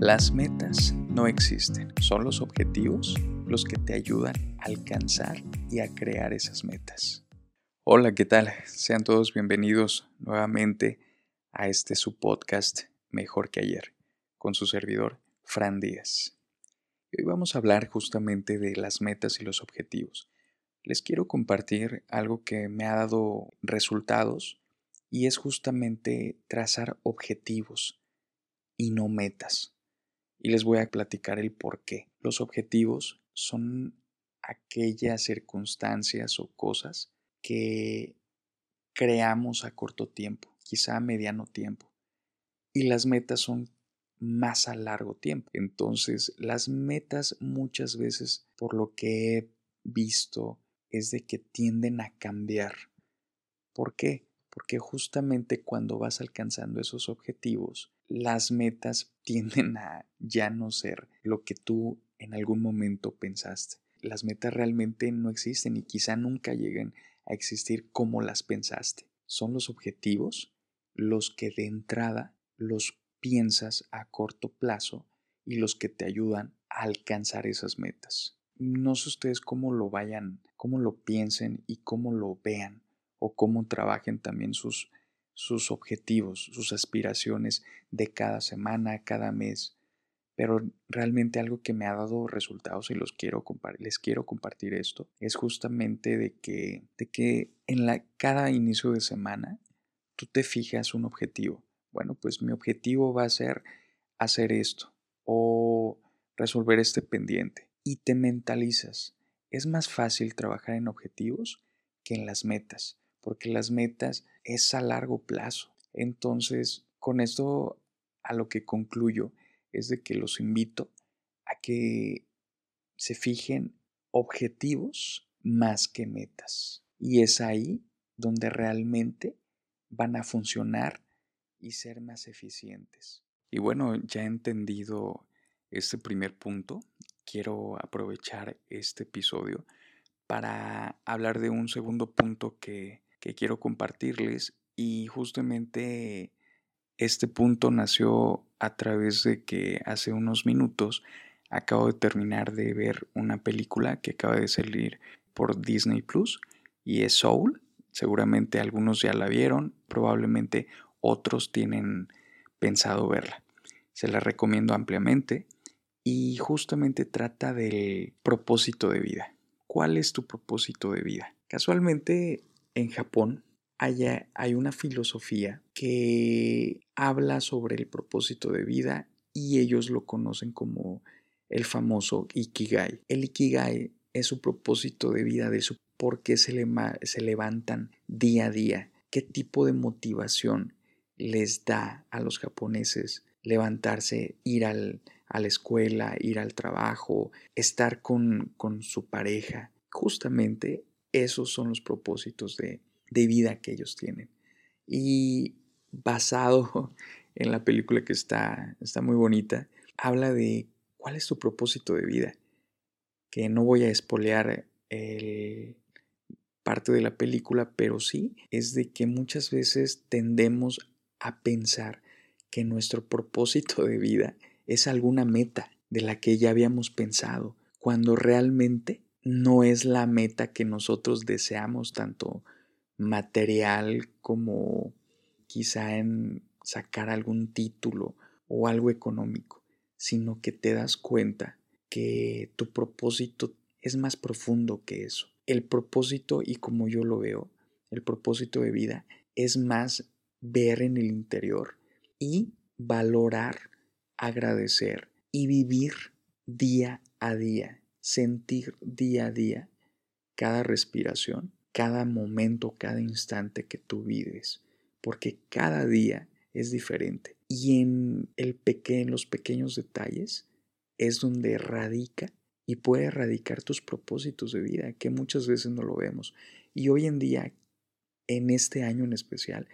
Las metas no existen, son los objetivos los que te ayudan a alcanzar y a crear esas metas. Hola, ¿qué tal? Sean todos bienvenidos nuevamente a este su podcast Mejor que ayer, con su servidor Fran Díaz. Hoy vamos a hablar justamente de las metas y los objetivos. Les quiero compartir algo que me ha dado resultados y es justamente trazar objetivos y no metas y les voy a platicar el por qué. Los objetivos son aquellas circunstancias o cosas que creamos a corto tiempo, quizá a mediano tiempo. Y las metas son más a largo tiempo. Entonces, las metas muchas veces, por lo que he visto, es de que tienden a cambiar. ¿Por qué? Porque justamente cuando vas alcanzando esos objetivos, las metas tienden a ya no ser lo que tú en algún momento pensaste. Las metas realmente no existen y quizá nunca lleguen a existir como las pensaste. Son los objetivos los que de entrada los piensas a corto plazo y los que te ayudan a alcanzar esas metas. No sé ustedes cómo lo vayan, cómo lo piensen y cómo lo vean o cómo trabajen también sus sus objetivos, sus aspiraciones de cada semana, cada mes. Pero realmente algo que me ha dado resultados y los quiero les quiero compartir esto es justamente de que, de que en la, cada inicio de semana tú te fijas un objetivo. Bueno, pues mi objetivo va a ser hacer esto o resolver este pendiente y te mentalizas. Es más fácil trabajar en objetivos que en las metas porque las metas es a largo plazo. Entonces, con esto a lo que concluyo es de que los invito a que se fijen objetivos más que metas. Y es ahí donde realmente van a funcionar y ser más eficientes. Y bueno, ya he entendido este primer punto, quiero aprovechar este episodio para hablar de un segundo punto que que quiero compartirles y justamente este punto nació a través de que hace unos minutos acabo de terminar de ver una película que acaba de salir por Disney Plus y es Soul. Seguramente algunos ya la vieron, probablemente otros tienen pensado verla. Se la recomiendo ampliamente y justamente trata del propósito de vida. ¿Cuál es tu propósito de vida? Casualmente en Japón hay una filosofía que habla sobre el propósito de vida y ellos lo conocen como el famoso Ikigai. El Ikigai es su propósito de vida, de su por qué se, se levantan día a día, qué tipo de motivación les da a los japoneses levantarse, ir al, a la escuela, ir al trabajo, estar con, con su pareja. Justamente esos son los propósitos de, vida que ellos tienen. Y basado en la película que está, está muy bonita, habla de cuál es tu propósito de vida. Que no voy a espolear el parte de la película, pero sí es de que muchas veces tendemos a pensar que nuestro propósito de vida es alguna meta de la que ya habíamos pensado, cuando realmente no es la meta que nosotros deseamos, tanto material como quizá en sacar algún título o algo económico, sino que te das cuenta que tu propósito es más profundo que eso. El propósito, y como yo lo veo, el propósito de vida es más ver en el interior y valorar, agradecer y vivir día a día sentir día a día cada respiración, cada momento, cada instante que tú vives, porque cada día es diferente. Y en, el en los pequeños detalles es donde radica y puede radicar tus propósitos de vida, que muchas veces no lo vemos. Y hoy en día, en este año en especial,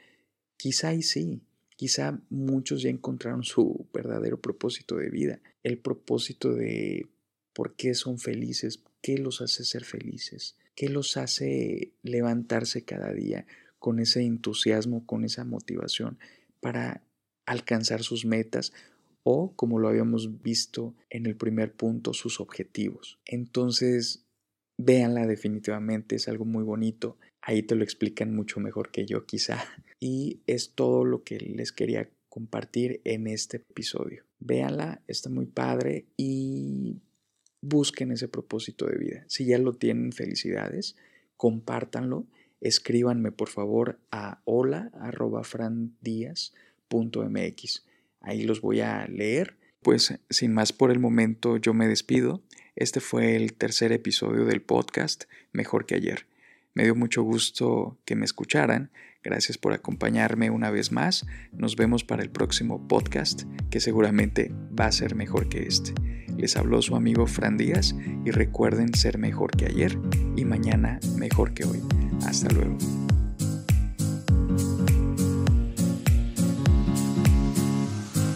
quizá y sí, quizá muchos ya encontraron su verdadero propósito de vida, el propósito de por qué son felices, qué los hace ser felices, qué los hace levantarse cada día con ese entusiasmo, con esa motivación para alcanzar sus metas o, como lo habíamos visto en el primer punto, sus objetivos. Entonces, véanla definitivamente, es algo muy bonito. Ahí te lo explican mucho mejor que yo quizá. Y es todo lo que les quería compartir en este episodio. Véanla, está muy padre y busquen ese propósito de vida. Si ya lo tienen, felicidades, compártanlo, escríbanme por favor a hola.frandias.mx. Ahí los voy a leer. Pues sin más por el momento yo me despido. Este fue el tercer episodio del podcast Mejor que ayer. Me dio mucho gusto que me escucharan. Gracias por acompañarme una vez más. Nos vemos para el próximo podcast que seguramente va a ser mejor que este. Les habló su amigo Fran Díaz y recuerden ser mejor que ayer y mañana mejor que hoy. Hasta luego.